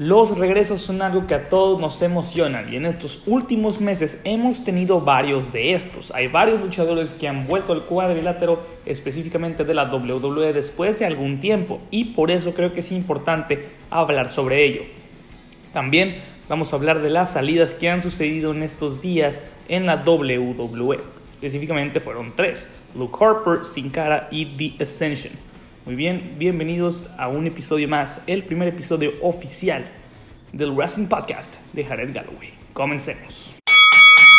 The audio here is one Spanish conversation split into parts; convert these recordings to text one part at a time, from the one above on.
Los regresos son algo que a todos nos emocionan y en estos últimos meses hemos tenido varios de estos. Hay varios luchadores que han vuelto al cuadrilátero específicamente de la WWE después de algún tiempo y por eso creo que es importante hablar sobre ello. También vamos a hablar de las salidas que han sucedido en estos días en la WWE. Específicamente fueron tres, Luke Harper, Sin Cara y The Ascension. Muy bien, bienvenidos a un episodio más, el primer episodio oficial del Wrestling Podcast de Jared Galloway. Comencemos.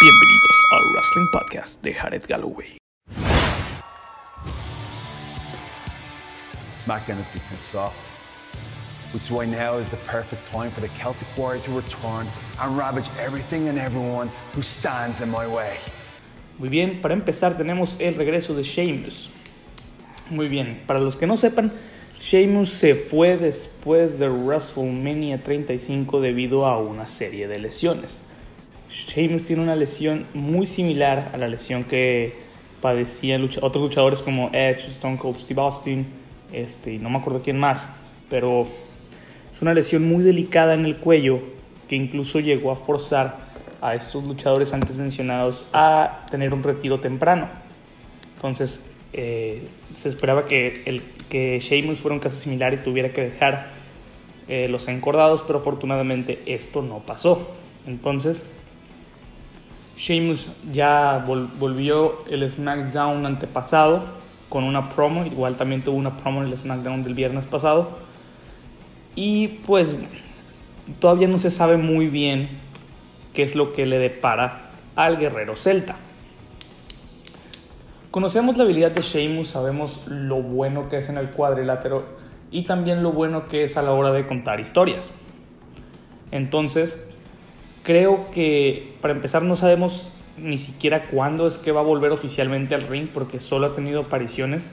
Bienvenidos al Wrestling Podcast de Jared Galloway. SmackDown has become soft, which is why now is the perfect time for the Celtic Warrior to return and ravage everything and everyone who stands in my way. Muy bien, para empezar tenemos el regreso de Sheamus muy bien, para los que no sepan, Sheamus se fue después de WrestleMania 35 debido a una serie de lesiones. Sheamus tiene una lesión muy similar a la lesión que padecían otros luchadores como Edge, Stone Cold Steve Austin, este, y no me acuerdo quién más, pero es una lesión muy delicada en el cuello que incluso llegó a forzar a estos luchadores antes mencionados a tener un retiro temprano. Entonces, eh, se esperaba que, el, que Sheamus fuera un caso similar y tuviera que dejar eh, los encordados, pero afortunadamente esto no pasó. Entonces, Sheamus ya volvió el SmackDown antepasado con una promo, igual también tuvo una promo en el SmackDown del viernes pasado. Y pues todavía no se sabe muy bien qué es lo que le depara al guerrero celta. Conocemos la habilidad de Sheamus, sabemos lo bueno que es en el cuadrilátero y también lo bueno que es a la hora de contar historias. Entonces, creo que para empezar no sabemos ni siquiera cuándo es que va a volver oficialmente al ring porque solo ha tenido apariciones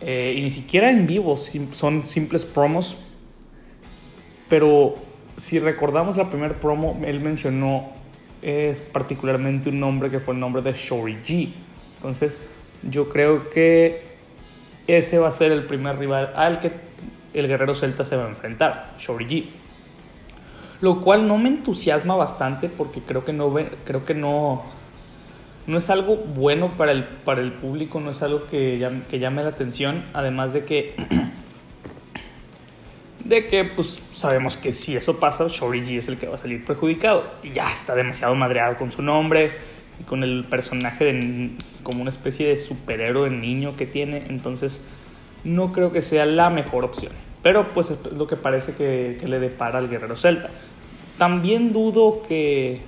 eh, y ni siquiera en vivo, son simples promos. Pero si recordamos la primera promo, él mencionó es particularmente un nombre que fue el nombre de Shori G entonces, yo creo que ese va a ser el primer rival al que el guerrero celta se va a enfrentar, Shori G. Lo cual no me entusiasma bastante porque creo que no, creo que no, no es algo bueno para el, para el público, no es algo que llame, que llame la atención, además de que, de que pues sabemos que si eso pasa, Shori G es el que va a salir perjudicado y ya está demasiado madreado con su nombre y con el personaje de, como una especie de superhéroe niño que tiene, entonces no creo que sea la mejor opción. Pero pues es lo que parece que, le depara al guerrero celta. También dudo que,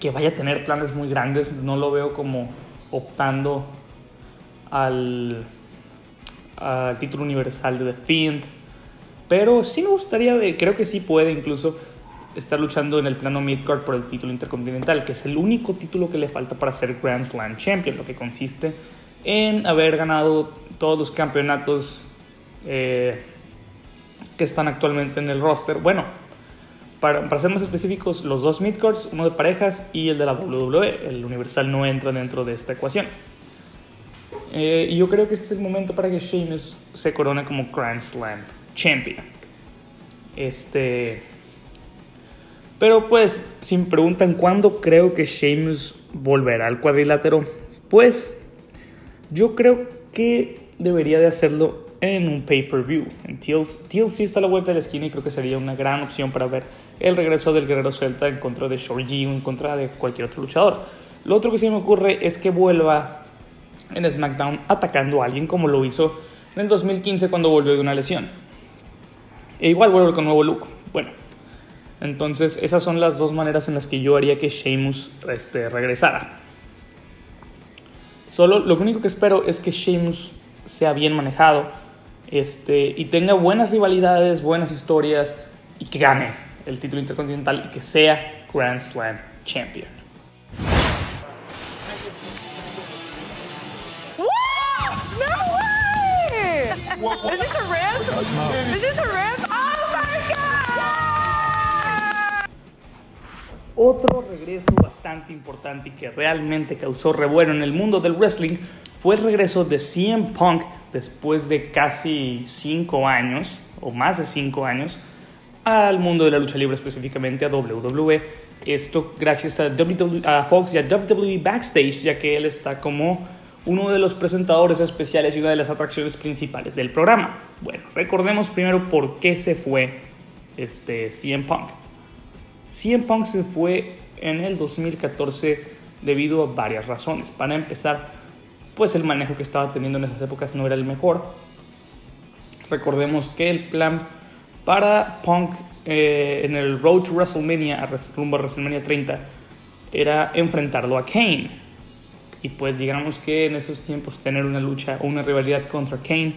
que vaya a tener planes muy grandes, no lo veo como optando al, al título universal de The Fiend, pero sí me gustaría, creo que sí puede incluso está luchando en el plano midcard por el título intercontinental, que es el único título que le falta para ser Grand Slam Champion, lo que consiste en haber ganado todos los campeonatos eh, que están actualmente en el roster. Bueno, para, para, ser más específicos, los dos midcards, uno de parejas y el de la WWE, el Universal no entra dentro de esta ecuación. Eh, y yo creo que este es el momento para que Sheamus se corone como Grand Slam Champion. Este pero pues, si me preguntan cuándo creo que Sheamus volverá al cuadrilátero, pues yo creo que debería de hacerlo en un pay-per-view. En TLC está a la vuelta de la esquina y creo que sería una gran opción para ver el regreso del guerrero celta en contra de Shorty o en contra de cualquier otro luchador. Lo otro que se me ocurre es que vuelva en SmackDown atacando a alguien como lo hizo en el 2015 cuando volvió de una lesión. E igual vuelve con nuevo look. Bueno, entonces, esas son las dos maneras en las que yo haría que Sheamus este, regresara. Solo lo único que espero es que Sheamus sea bien manejado este, y tenga buenas rivalidades, buenas historias y que gane el título intercontinental y que sea Grand Slam Champion. Otro regreso bastante importante y que realmente causó revuelo en el mundo del wrestling fue el regreso de CM Punk después de casi 5 años, o más de 5 años, al mundo de la lucha libre, específicamente a WWE. Esto gracias a, WWE, a Fox y a WWE Backstage, ya que él está como uno de los presentadores especiales y una de las atracciones principales del programa. Bueno, recordemos primero por qué se fue este CM Punk. CM Punk se fue en el 2014 debido a varias razones. Para empezar, pues el manejo que estaba teniendo en esas épocas no era el mejor. Recordemos que el plan para Punk eh, en el Road to WrestleMania, rumbo a WrestleMania 30, era enfrentarlo a Kane. Y pues digamos que en esos tiempos tener una lucha o una rivalidad contra Kane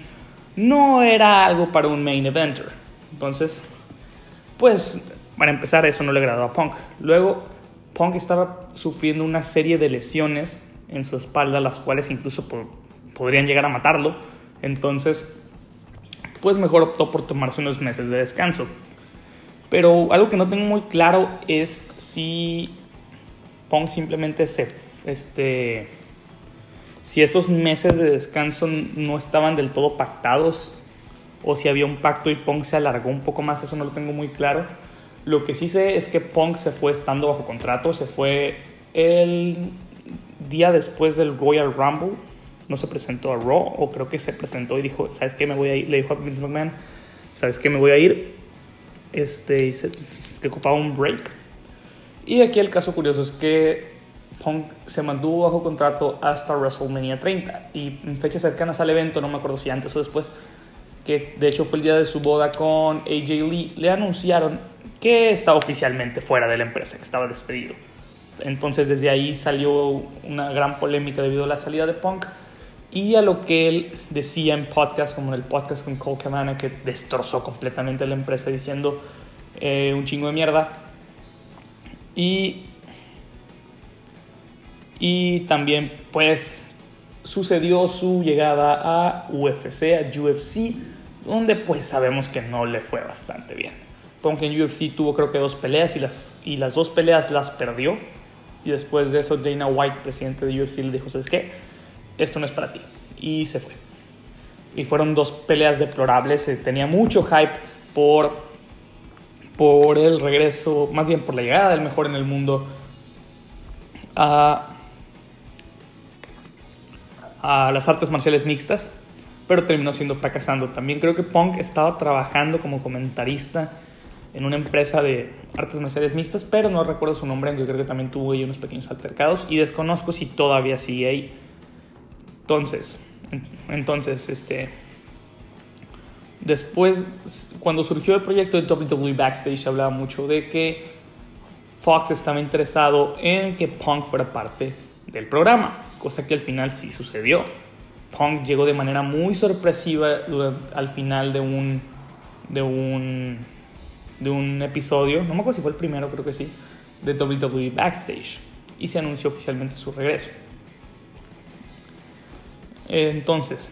no era algo para un main eventer. Entonces, pues para empezar eso no le agradó a Punk. Luego, Punk estaba sufriendo una serie de lesiones en su espalda, las cuales incluso podrían llegar a matarlo. Entonces, pues mejor optó por tomarse unos meses de descanso. Pero algo que no tengo muy claro es si Pong simplemente se, este, si esos meses de descanso no estaban del todo pactados o si había un pacto y Pong se alargó un poco más, eso no lo tengo muy claro. Lo que sí sé es que Punk se fue estando bajo contrato, se fue el día después del Royal Rumble, no se presentó a Raw, o creo que se presentó y dijo, ¿sabes qué? Me voy a ir, le dijo a Vince McMahon, ¿sabes qué? Me voy a ir, este, se, ocupaba un break. Y aquí el caso curioso es que Punk se mantuvo bajo contrato hasta WrestleMania 30 y en fechas cercanas al evento, no me acuerdo si antes o después, que de hecho fue el día de su boda con AJ Lee, le anunciaron que estaba oficialmente fuera de la empresa, que estaba despedido. Entonces desde ahí salió una gran polémica debido a la salida de Punk y a lo que él decía en podcast, como en el podcast con Cole Cabana, que destrozó completamente la empresa diciendo eh, un chingo de mierda. Y, y también pues sucedió su llegada a UFC, a UFC, donde pues sabemos que no le fue bastante bien. Punk en UFC tuvo creo que dos peleas y las, y las dos peleas las perdió. Y después de eso Dana White, presidente de UFC, le dijo, ¿sabes qué? Esto no es para ti. Y se fue. Y fueron dos peleas deplorables. Tenía mucho hype por, por el regreso, más bien por la llegada del mejor en el mundo a, a las artes marciales mixtas. Pero terminó siendo fracasando. También creo que Punk estaba trabajando como comentarista en una empresa de artes marciales mixtas, pero no recuerdo su nombre, yo creo que también tuvo ahí unos pequeños altercados y desconozco si todavía sigue ahí. Entonces, entonces, este, después, cuando surgió el proyecto de WWE Backstage, hablaba mucho de que Fox estaba interesado en que Punk fuera parte del programa, cosa que al final sí sucedió. Punk llegó de manera muy sorpresiva al final de un, de un de un episodio, no me acuerdo si fue el primero, creo que sí, de WWE Backstage y se anunció oficialmente su regreso. Entonces,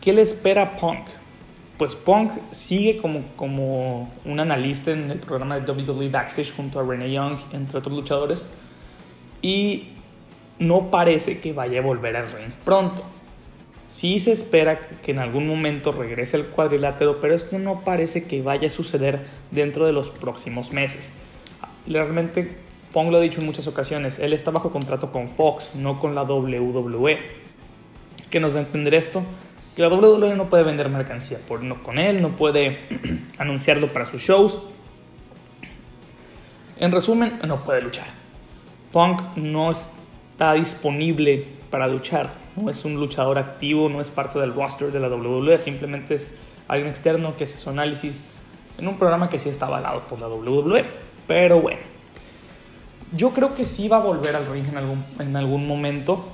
¿qué le espera Punk? Pues Punk sigue como, como un analista en el programa de WWE Backstage junto a Renee Young, entre otros luchadores, y no parece que vaya a volver al ring pronto. Sí se espera que en algún momento regrese el cuadrilátero, pero esto no parece que vaya a suceder dentro de los próximos meses. Realmente, Pong lo ha dicho en muchas ocasiones, él está bajo contrato con Fox, no con la WWE. ¿Qué nos da entender esto? Que la WWE no puede vender mercancía por, no, con él, no puede anunciarlo para sus shows. En resumen, no puede luchar. Punk no está disponible para luchar no es un luchador activo, no es parte del roster de la WWE, simplemente es alguien externo que hace su análisis en un programa que sí está avalado por la WWE. Pero bueno, yo creo que sí va a volver al ring en algún, en algún momento.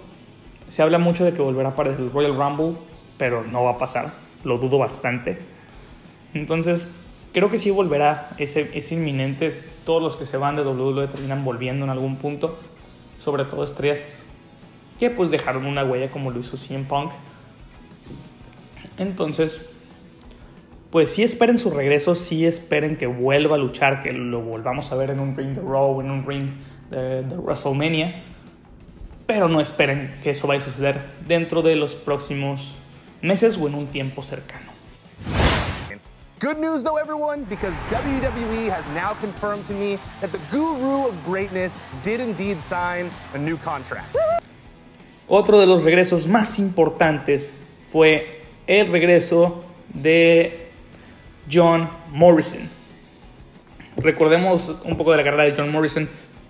Se habla mucho de que volverá para el Royal Rumble, pero no va a pasar, lo dudo bastante. Entonces, creo que sí volverá, es, es inminente. Todos los que se van de WWE terminan volviendo en algún punto, sobre todo estrellas pues dejaron una huella como lo hizo CM Punk. Entonces, pues sí esperen su regreso, sí esperen que vuelva a luchar, que lo volvamos a ver en un ring de Raw, en un ring de, de WrestleMania, pero no esperen que eso vaya a suceder dentro de los próximos meses o en un tiempo cercano. good news, though, everyone, because WWE has now confirmed to me that the guru of greatness did indeed sign a new contract. Otro de los regresos más importantes fue el regreso de John Morrison. Recordemos un poco de la carrera de John Morrison.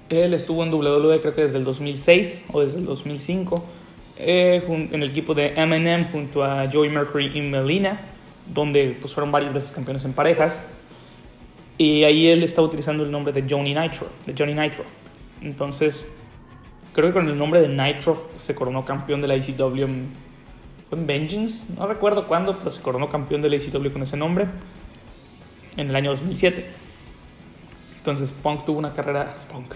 Él estuvo en WWE creo que desde el 2006 o desde el 2005 eh, en el equipo de M&M junto a Joey Mercury y Melina, donde pues, fueron varias veces campeones en parejas. Y ahí él está utilizando el nombre de Johnny Nitro, de Johnny Nitro. Entonces, creo que con el nombre de Nitro se coronó campeón de la ECW fue en Vengeance, no recuerdo cuándo, pero se coronó campeón de la ECW con ese nombre en el año 2007. Entonces Punk tuvo una carrera Punk.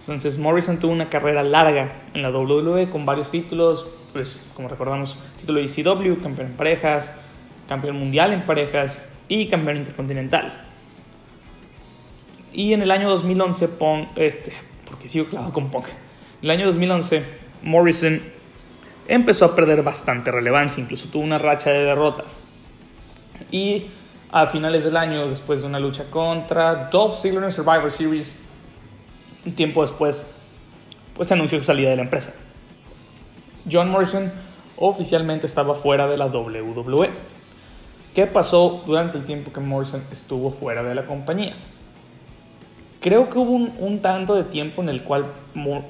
Entonces Morrison tuvo una carrera larga en la WWE con varios títulos, pues como recordamos, título de ECW, campeón en parejas, campeón mundial en parejas y campeón intercontinental. Y en el año 2011 Punk, este, porque sigo clavado con Punk. El año 2011 Morrison empezó a perder bastante relevancia, incluso tuvo una racha de derrotas. Y a finales del año, después de una lucha contra Dolph Ziggler en Survivor Series, un tiempo después, pues anunció su salida de la empresa. John Morrison oficialmente estaba fuera de la WWE. ¿Qué pasó durante el tiempo que Morrison estuvo fuera de la compañía? Creo que hubo un, tanto de tiempo en el cual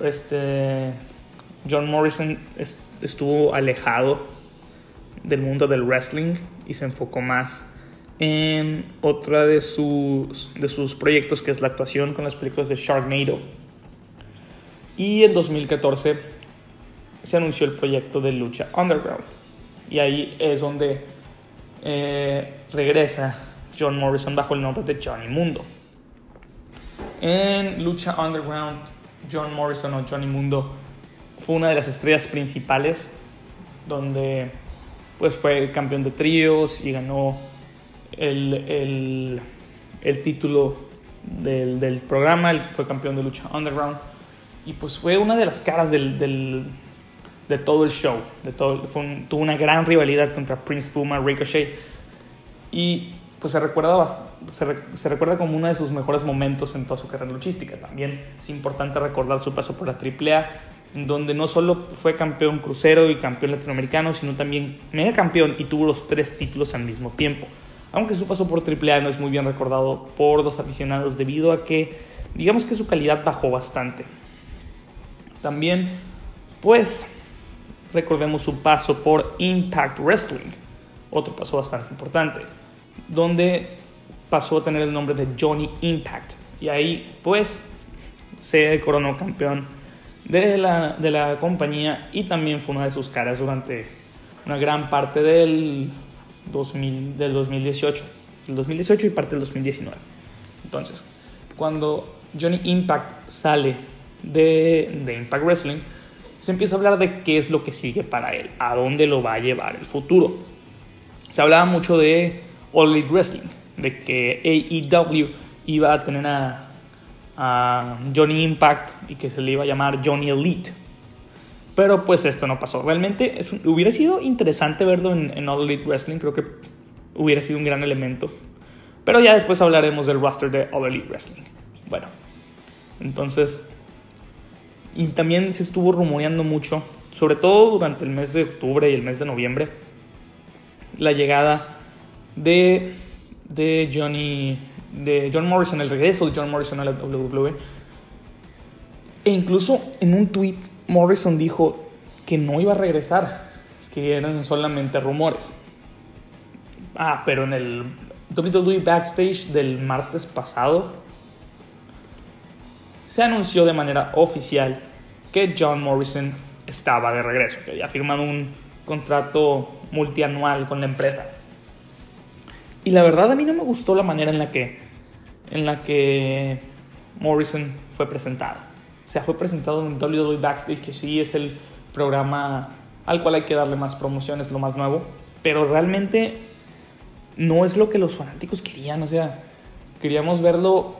este, John Morrison estuvo alejado del mundo del wrestling y se enfocó más en otra de sus, proyectos, que es la actuación con las películas de Sharknado. Y en 2014 se anunció el proyecto de Lucha Underground. Y ahí es donde eh, regresa John Morrison bajo el nombre de Johnny Mundo. En Lucha Underground, John Morrison o Johnny Mundo fue una de las estrellas principales, donde pues fue campeón de tríos y ganó el, el, título del, del, programa, fue campeón de lucha underground. Y pues fue una de las caras del, del, de todo el show, de todo, tuvo una gran rivalidad contra Prince Puma, Ricochet. Y pues se recuerda, como uno de sus mejores momentos en toda su carrera luchística. También es importante recordar su paso por la AAA, en donde no solo fue campeón crucero y campeón latinoamericano, sino también mega campeón y tuvo los tres títulos al mismo tiempo aunque su paso por AAA no es muy bien recordado por los aficionados debido a que digamos que su calidad bajó bastante. También, pues, recordemos su paso por Impact Wrestling, otro paso bastante importante, donde pasó a tener el nombre de Johnny Impact. Y ahí, pues, se coronó campeón de la, de la compañía y también fue una de sus caras durante una gran parte del 2000, del 2018, el 2018 y parte del 2019. Entonces, cuando Johnny Impact sale de, de Impact Wrestling, se empieza a hablar de qué es lo que sigue para él, a dónde lo va a llevar el futuro. Se hablaba mucho de All Elite Wrestling, de que AEW iba a tener a, a Johnny Impact y que se le iba a llamar Johnny Elite pero pues esto no pasó. Realmente hubiera sido interesante verlo en, All Elite Wrestling. Creo que hubiera sido un gran elemento. Pero ya después hablaremos del roster de All Elite Wrestling. Bueno, entonces... Y también se estuvo rumoreando mucho, sobre todo durante el mes de octubre y el mes de noviembre, la llegada de, de Johnny, de John Morrison, el regreso de John Morrison a la WWE. E incluso en un tweet Morrison dijo que no iba a regresar, que eran solamente rumores. Ah, pero en el WWE Backstage del martes pasado se anunció de manera oficial que John Morrison estaba de regreso, que había firmado un contrato multianual con la empresa. Y la verdad a mí no me gustó la manera en la que, en la que Morrison fue presentado. O sea, fue presentado en WWE Backstage, que sí es el programa al cual hay que darle más promociones, lo más nuevo. Pero realmente no es lo que los fanáticos querían. O sea, queríamos verlo.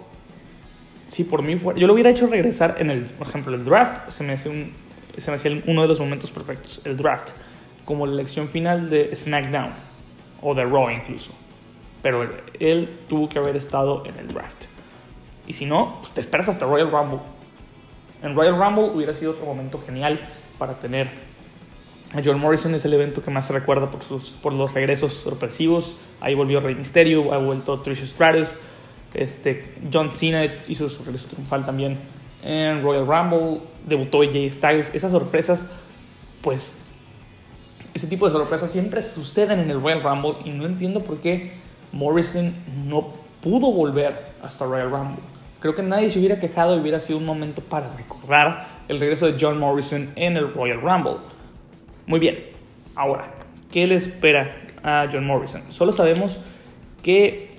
Si por mí fuera. Yo lo hubiera hecho regresar en el. Por ejemplo, el draft. Se me hace, un, se me hace uno de los momentos perfectos. El draft. Como la elección final de SmackDown. O de Raw incluso. Pero él tuvo que haber estado en el draft. Y si no, pues te esperas hasta Royal Rumble. En Royal Rumble hubiera sido otro momento genial para tener a John Morrison. Es el evento que más se recuerda por, sus, por los regresos sorpresivos. Ahí volvió Rey Mysterio, ha vuelto Trish Stratus. Este, John Cena hizo su regreso triunfal también en Royal Rumble. Debutó Jay Styles. Esas sorpresas, pues, ese tipo de sorpresas siempre suceden en el Royal Rumble y no entiendo por qué Morrison no pudo volver hasta Royal Rumble. Creo que nadie se hubiera quejado y hubiera sido un momento para recordar el regreso de John Morrison en el Royal Rumble. Muy bien, ahora, ¿qué le espera a John Morrison? Solo sabemos que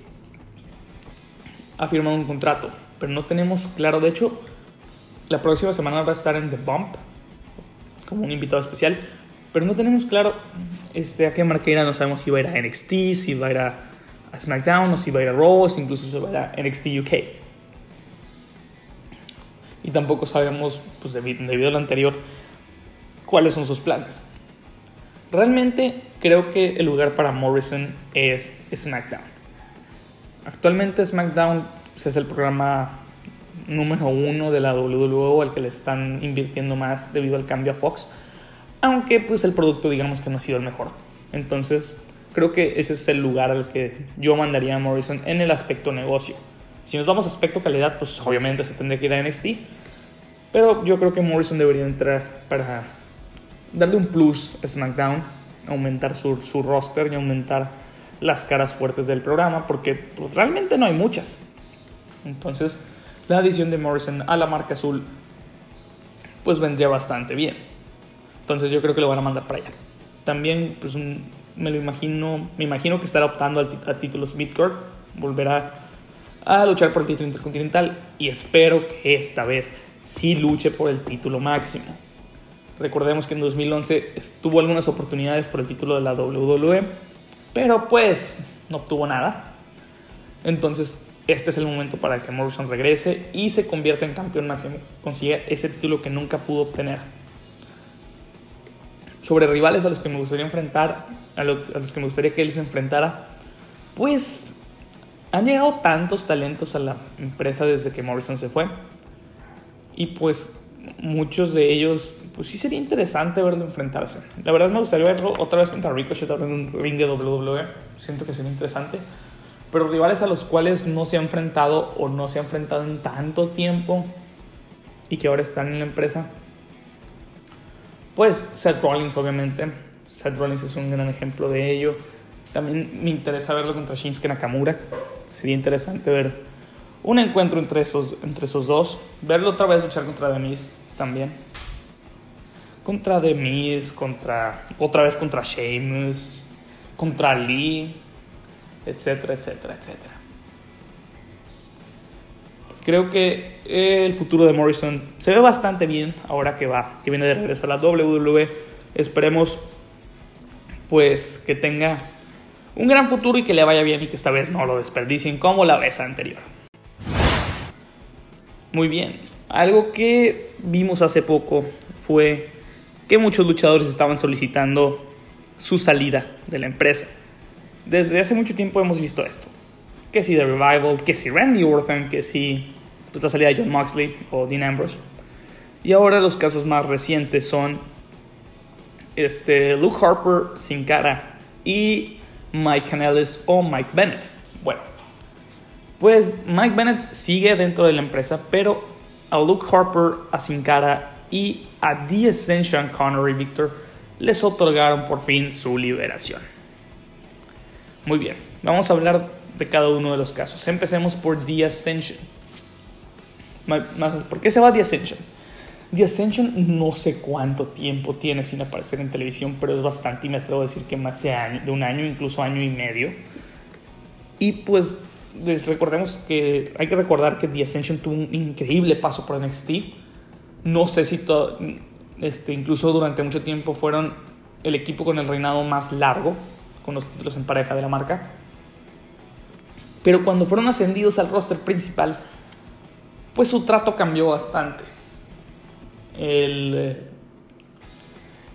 ha firmado un contrato, pero no tenemos claro, de hecho, la próxima semana va a estar en The Bump como un invitado especial, pero no tenemos claro este, a qué marca irá, no sabemos si va a ir a NXT, si va a ir a, SmackDown, o si va a ir a Raw, si incluso se va a ir a NXT UK. Y tampoco sabemos, pues debido, a lo anterior, cuáles son sus planes. Realmente creo que el lugar para Morrison es SmackDown. Actualmente SmackDown pues, es el programa número uno de la WWE al que le están invirtiendo más debido al cambio a Fox aunque pues el producto digamos que no ha sido el mejor. Entonces creo que ese es el lugar al que yo mandaría a Morrison en el aspecto negocio. Si nos vamos a aspecto calidad, pues obviamente se tendría que ir a NXT, pero yo creo que Morrison debería entrar para darle un plus a SmackDown, aumentar su, su roster y aumentar las caras fuertes del programa, porque pues, realmente no hay muchas. Entonces, la adición de Morrison a la marca azul, pues vendría bastante bien. Entonces yo creo que lo van a mandar para allá. También pues, me lo imagino, me imagino que estará optando a, títulos midcourt, volverá a luchar por el título intercontinental y espero que esta vez sí luche por el título máximo. Recordemos que en 2011 tuvo algunas oportunidades por el título de la WWE, pero pues no obtuvo nada. Entonces este es el momento para que Morrison regrese y se convierta en campeón máximo, consiga ese título que nunca pudo obtener sobre rivales a los que me gustaría enfrentar, a, los que me gustaría que él se enfrentara, pues han llegado tantos talentos a la empresa desde que Morrison se fue. Y pues muchos de ellos, pues sí sería interesante verlo enfrentarse. La verdad me gustaría verlo otra vez contra Ricochet en un ring de WWE. Siento que sería interesante. Pero rivales a los cuales no se ha enfrentado o no se ha enfrentado en tanto tiempo y que ahora están en la empresa, pues Seth Rollins, obviamente. Seth Rollins es un gran ejemplo de ello. También me interesa verlo contra Shinsuke Nakamura. Sería interesante ver un encuentro entre esos, entre esos dos. Verlo otra vez luchar contra The Miz también. Contra The Miz, contra, otra vez contra Sheamus, contra Lee, etcétera, etcétera, etcétera creo que el futuro de Morrison se ve bastante bien ahora que va, que viene de regreso a la WWE. Esperemos pues que tenga un gran futuro y que le vaya bien y que esta vez no lo desperdicien como la vez anterior. Muy bien, algo que vimos hace poco fue que muchos luchadores estaban solicitando su salida de la empresa. Desde hace mucho tiempo hemos visto esto. Que si The Revival, que si Randy Orton, que si pues, la salida de John Moxley o Dean Ambrose. Y ahora los casos más recientes son este, Luke Harper sin cara y Mike Canellis o Mike Bennett. Bueno, pues Mike Bennett sigue dentro de la empresa, pero a Luke Harper, a Sin Cara y a The Ascension, Connor y Victor les otorgaron por fin su liberación. Muy bien, vamos a hablar de cada uno de los casos. Empecemos por The Ascension. ¿Por qué se va The Ascension? The Ascension no sé cuánto tiempo tiene sin aparecer en televisión, pero es bastante y me atrevo a decir que más de, un año, incluso año y medio. Y pues les recordemos que hay que recordar que The Ascension tuvo un increíble paso por NXT. No sé si todo, este, incluso durante mucho tiempo fueron el equipo con el reinado más largo, con los títulos en pareja de la marca. Pero cuando fueron ascendidos al roster principal, pues su trato cambió bastante. El,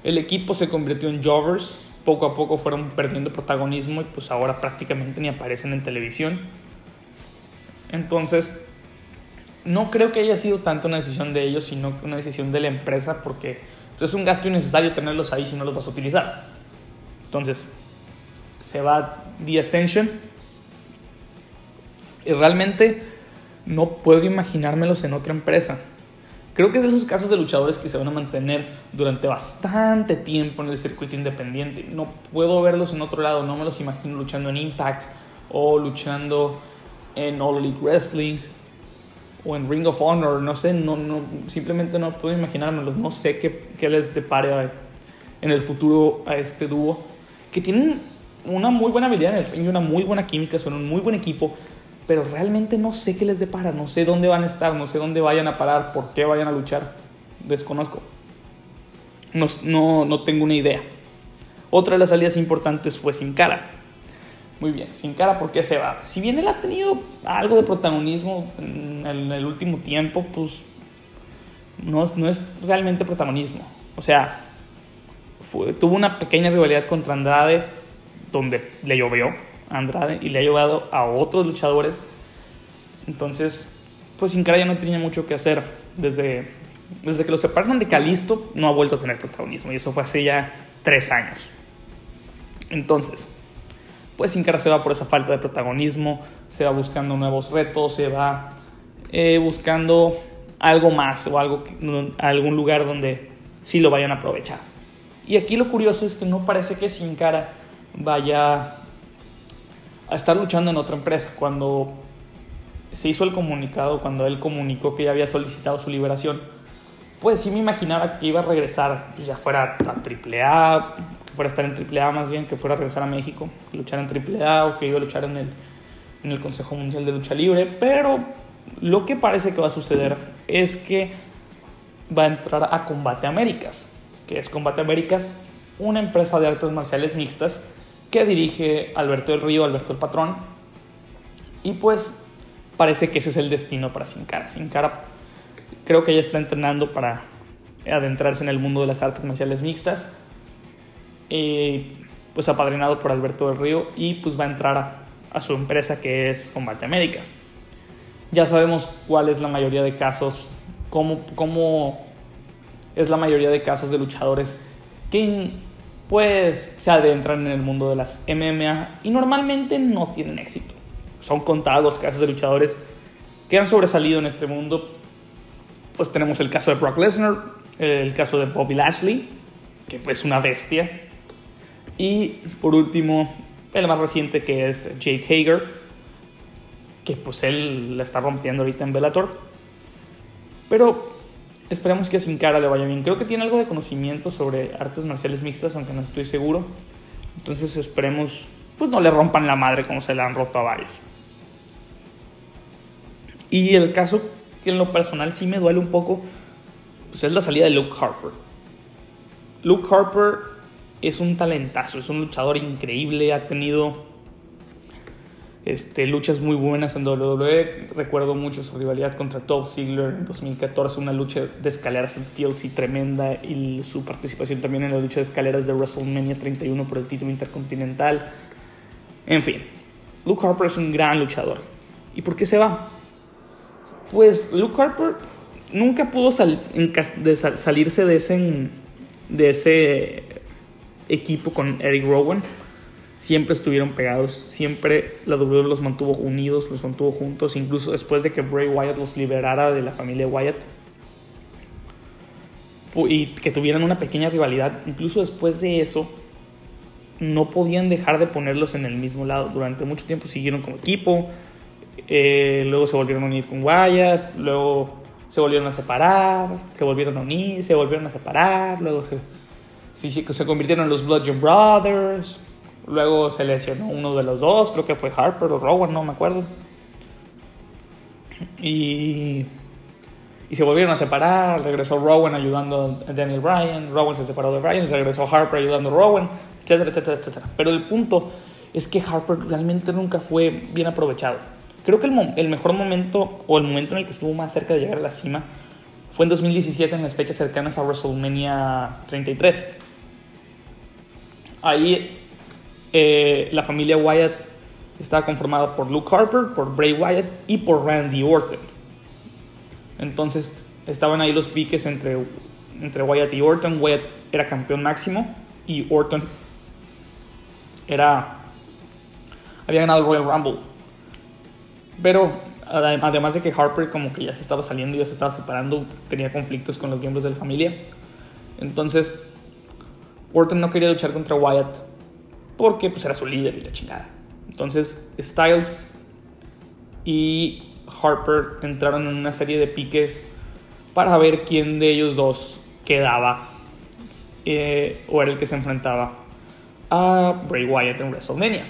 equipo se convirtió en Jovers, poco a poco fueron perdiendo protagonismo y pues ahora prácticamente ni aparecen en televisión. Entonces, no creo que haya sido tanto una decisión de ellos, sino una decisión de la empresa porque pues, es un gasto innecesario tenerlos ahí si no los vas a utilizar. Entonces, se va The Ascension y realmente no puedo imaginármelos en otra empresa. Creo que es de esos casos de luchadores que se van a mantener durante bastante tiempo en el circuito independiente. No puedo verlos en otro lado, no me los imagino luchando en Impact o luchando en All Elite Wrestling o en Ring of Honor, no sé, no, no, simplemente no puedo imaginármelos, no sé qué, qué les depare en el futuro a este dúo, que tienen una muy buena habilidad en el ring y una muy buena química, son un muy buen equipo, pero realmente no sé qué les depara, no sé dónde van a estar, no sé dónde vayan a parar, por qué vayan a luchar, desconozco. No, no, tengo una idea. Otra de las salidas importantes fue Sin Cara. Muy bien, Sin Cara, ¿por qué se va? Si bien él ha tenido algo de protagonismo en el, último tiempo, pues no, es realmente protagonismo. O sea, tuvo una pequeña rivalidad contra Andrade, donde le llovió, Andrade y le ha llevado a otros luchadores. Entonces, pues Sin Cara ya no tenía mucho que hacer. Desde, desde que lo separaron de Calisto, no ha vuelto a tener protagonismo. Y eso fue hace ya tres años. Entonces, pues Sin Cara se va por esa falta de protagonismo, se va buscando nuevos retos, se va eh, buscando algo más o algo, algún lugar donde sí lo vayan a aprovechar. Y aquí lo curioso es que no parece que Sin Cara vaya a estar luchando en otra empresa. Cuando se hizo el comunicado, cuando él comunicó que ya había solicitado su liberación, pues sí me imaginaba que iba a regresar, ya fuera a AAA, que fuera a estar en AAA más bien, que fuera a regresar a México, que luchara en AAA o que iba a luchar en el, en el Consejo Mundial de Lucha Libre, pero lo que parece que va a suceder es que va a entrar a Combate Américas, que es Combate Américas, una empresa de artes marciales mixtas que dirige Alberto del Río, Alberto el Patrón. Y pues parece que ese es el destino para Sin Cara. Sin Cara creo que ella está entrenando para adentrarse en el mundo de las artes marciales mixtas. Pues apadrinado por Alberto del Río y pues va a entrar a, a su empresa que es Combate Américas. Ya sabemos cuál es la mayoría de casos, cómo, cómo es la mayoría de casos de luchadores que pues se adentran en el mundo de las MMA y normalmente no tienen éxito. Son contados los casos de luchadores que han sobresalido en este mundo. Pues tenemos el caso de Brock Lesnar, el caso de Bobby Lashley, que pues es una bestia. Y por último, el más reciente que es Jake Hager, que pues él la está rompiendo ahorita en Bellator. Pero esperemos que Sin Cara le vaya bien. Creo que tiene algo de conocimiento sobre artes marciales mixtas, aunque no estoy seguro. Entonces esperemos, pues no le rompan la madre como se le han roto a varios. Y el caso que en lo personal sí me duele un poco, pues es la salida de Luke Harper. Luke Harper es un talentazo, es un luchador increíble, ha tenido este, luchas muy buenas en WWE. Recuerdo mucho su rivalidad contra Top Ziggler en 2014, una lucha de escaleras en TLC tremenda y su participación también en la lucha de escaleras de WrestleMania 31 por el título intercontinental. En fin, Luke Harper es un gran luchador. ¿Y por qué se va? Pues Luke Harper nunca pudo de sal salirse ese, de ese equipo con Eric Rowan siempre estuvieron pegados, siempre la WWE los mantuvo unidos, los mantuvo juntos, incluso después de que Bray Wyatt los liberara de la familia Wyatt y que tuvieran una pequeña rivalidad, incluso después de eso no podían dejar de ponerlos en el mismo lado. Durante mucho tiempo siguieron como equipo, eh, luego se volvieron a unir con Wyatt, luego se volvieron a separar, se volvieron a unir, se volvieron a separar, luego se, sí, se convirtieron en los Bludgeon Brothers. Luego se lesionó uno de los dos, creo que fue Harper o Rowan, no me acuerdo. Y, y se volvieron a separar. Regresó Rowan ayudando a Daniel Bryan. Rowan se separó de Bryan. Regresó Harper ayudando a Rowan, etcétera, etcétera, etcétera. Pero el punto es que Harper realmente nunca fue bien aprovechado. Creo que el, el mejor momento o el momento en el que estuvo más cerca de llegar a la cima fue en 2017 en las fechas cercanas a WrestleMania 33 ahí eh, la familia Wyatt estaba conformada por Luke Harper, por Bray Wyatt y por Randy Orton. Entonces estaban ahí los piques entre, entre Wyatt y Orton. Wyatt era campeón máximo y Orton era había ganado el Royal Rumble. Pero además de que Harper como que ya se estaba saliendo, ya se estaba separando, tenía conflictos con los miembros de la familia. Entonces, Orton no quería luchar contra Wyatt porque pues era su líder y la chingada. Entonces, Styles y Harper entraron en una serie de piques para ver quién de ellos dos quedaba eh, o era el que se enfrentaba a Bray Wyatt en WrestleMania.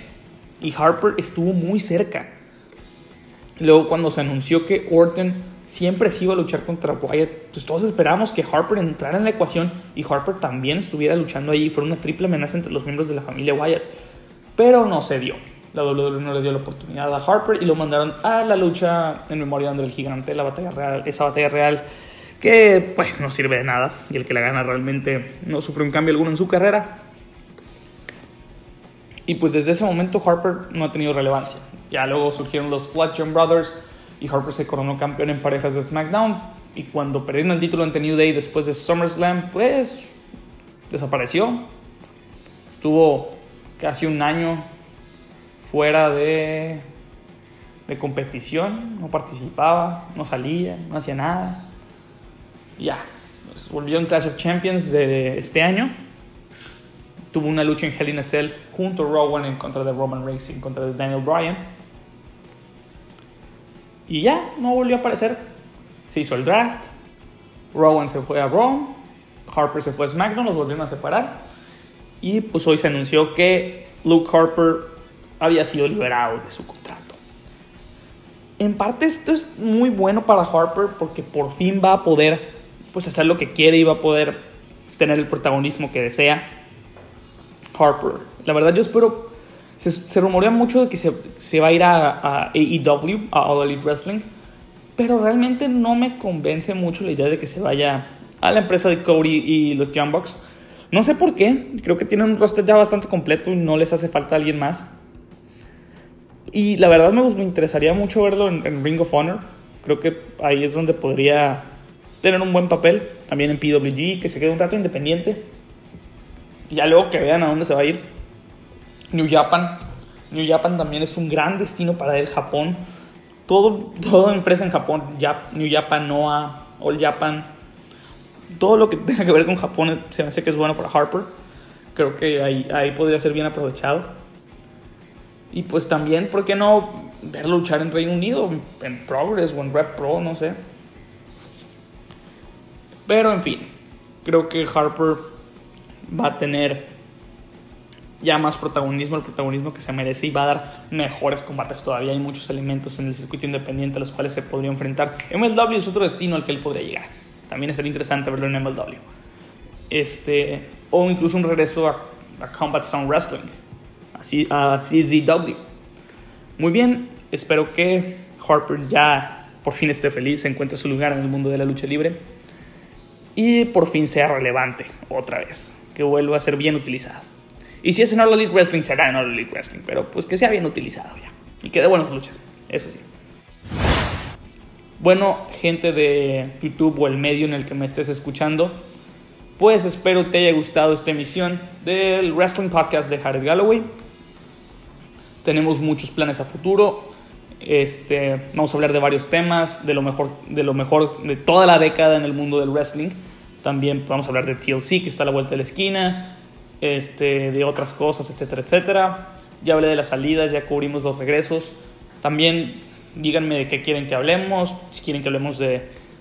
Y Harper estuvo muy cerca. Luego cuando se anunció que Orton siempre se iba a luchar contra Wyatt, pues todos esperábamos que Harper entrara en la ecuación y Harper también estuviera luchando ahí. Fue una triple amenaza entre los miembros de la familia Wyatt. Pero no se dio. La WWE no le dio la oportunidad a Harper y lo mandaron a la lucha en memoria de André el Gigante, la batalla real, esa batalla real que pues no sirve de nada y el que la gana realmente no sufre un cambio alguno en su carrera. Y pues desde ese momento Harper no ha tenido relevancia. Ya luego surgieron los Bludgeon Brothers y Harper se coronó campeón en parejas de SmackDown. Y cuando perdieron el título ante New Day después de SummerSlam, pues desapareció. Estuvo casi un año fuera de, de competición, no participaba, no salía, no hacía nada. ya, pues volvió en Clash of Champions de este año tuvo una lucha en Hell in a Cell junto a Rowan en contra de Roman Reigns en contra de Daniel Bryan. Y ya, no volvió a aparecer. Se hizo el draft. Rowan se fue a Raw. Harper se fue a SmackDown, los volvieron a separar. Y pues hoy se anunció que Luke Harper había sido liberado de su contrato. En parte esto es muy bueno para Harper porque por fin va a poder pues hacer lo que quiere y va a poder tener el protagonismo que desea Harper. La verdad yo espero, se, rumorea mucho de que se, va a ir a, AEW, a All Elite Wrestling, pero realmente no me convence mucho la idea de que se vaya a la empresa de Cody y los Young Bucks. No sé por qué, creo que tienen un roster ya bastante completo y no les hace falta alguien más. Y la verdad me, interesaría mucho verlo en, en, Ring of Honor. Creo que ahí es donde podría tener un buen papel. También en PWG, que se quede un rato independiente. Y ya luego que vean a dónde se va a ir. New Japan. New Japan también es un gran destino para el Japón. Todo, toda empresa en Japón, New Japan, Noah, All Japan, todo lo que tenga que ver con Japón se me hace que es bueno para Harper. Creo que ahí, ahí podría ser bien aprovechado. Y pues también, ¿por qué no ver luchar en Reino Unido, en Progress o en Rep Pro, no sé? Pero en fin, creo que Harper va a tener ya más protagonismo, el protagonismo que se merece y va a dar mejores combates todavía. Hay muchos elementos en el circuito independiente a los cuales se podría enfrentar. MLW es otro destino al que él podría llegar. También sería interesante verlo en MLW. Este, o incluso un regreso a, Combat Zone Wrestling, a CZW. Muy bien, espero que Harper ya por fin esté feliz, encuentre su lugar en el mundo de la lucha libre y por fin sea relevante otra vez que vuelva a ser bien utilizado. Y si es en All Elite Wrestling, será en All Elite Wrestling, pero pues que sea bien utilizado ya. Y que dé buenas luchas, eso sí. Bueno, gente de YouTube o el medio en el que me estés escuchando, pues espero te haya gustado esta emisión del Wrestling Podcast de Jared Galloway. Tenemos muchos planes a futuro. Este, vamos a hablar de varios temas, de lo mejor, de lo mejor de toda la década en el mundo del wrestling. También vamos a hablar de TLC, que está a la vuelta de la esquina, este, de otras cosas, etcétera, etcétera. Ya hablé de las salidas, ya cubrimos los regresos. También díganme de qué quieren que hablemos, si quieren que hablemos de,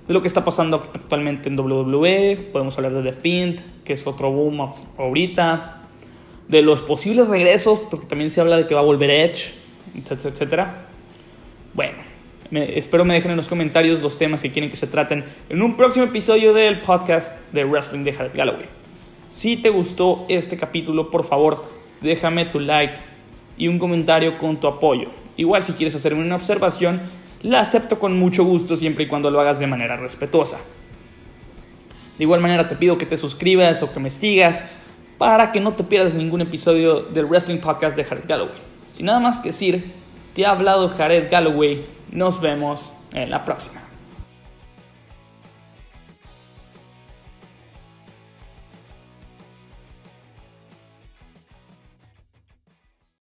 de lo que está pasando actualmente en WWE. Podemos hablar de The Fiend, que es otro boom ahorita. De los posibles regresos, porque también se habla de que va a volver Edge, etcétera, etcétera. Bueno, espero me dejen en los comentarios los temas que quieren que se traten en un próximo episodio del podcast de Wrestling de Jared Galloway. Si te gustó este capítulo, por favor, déjame tu like y un comentario con tu apoyo. Igual si quieres hacerme una observación, la acepto con mucho gusto siempre y cuando lo hagas de manera respetuosa. De igual manera te pido que te suscribas o que me sigas para que no te pierdas ningún episodio del Wrestling Podcast de Jared Galloway. Sin nada más que decir, te ha hablado Jared Galloway. Nos vemos en la próxima.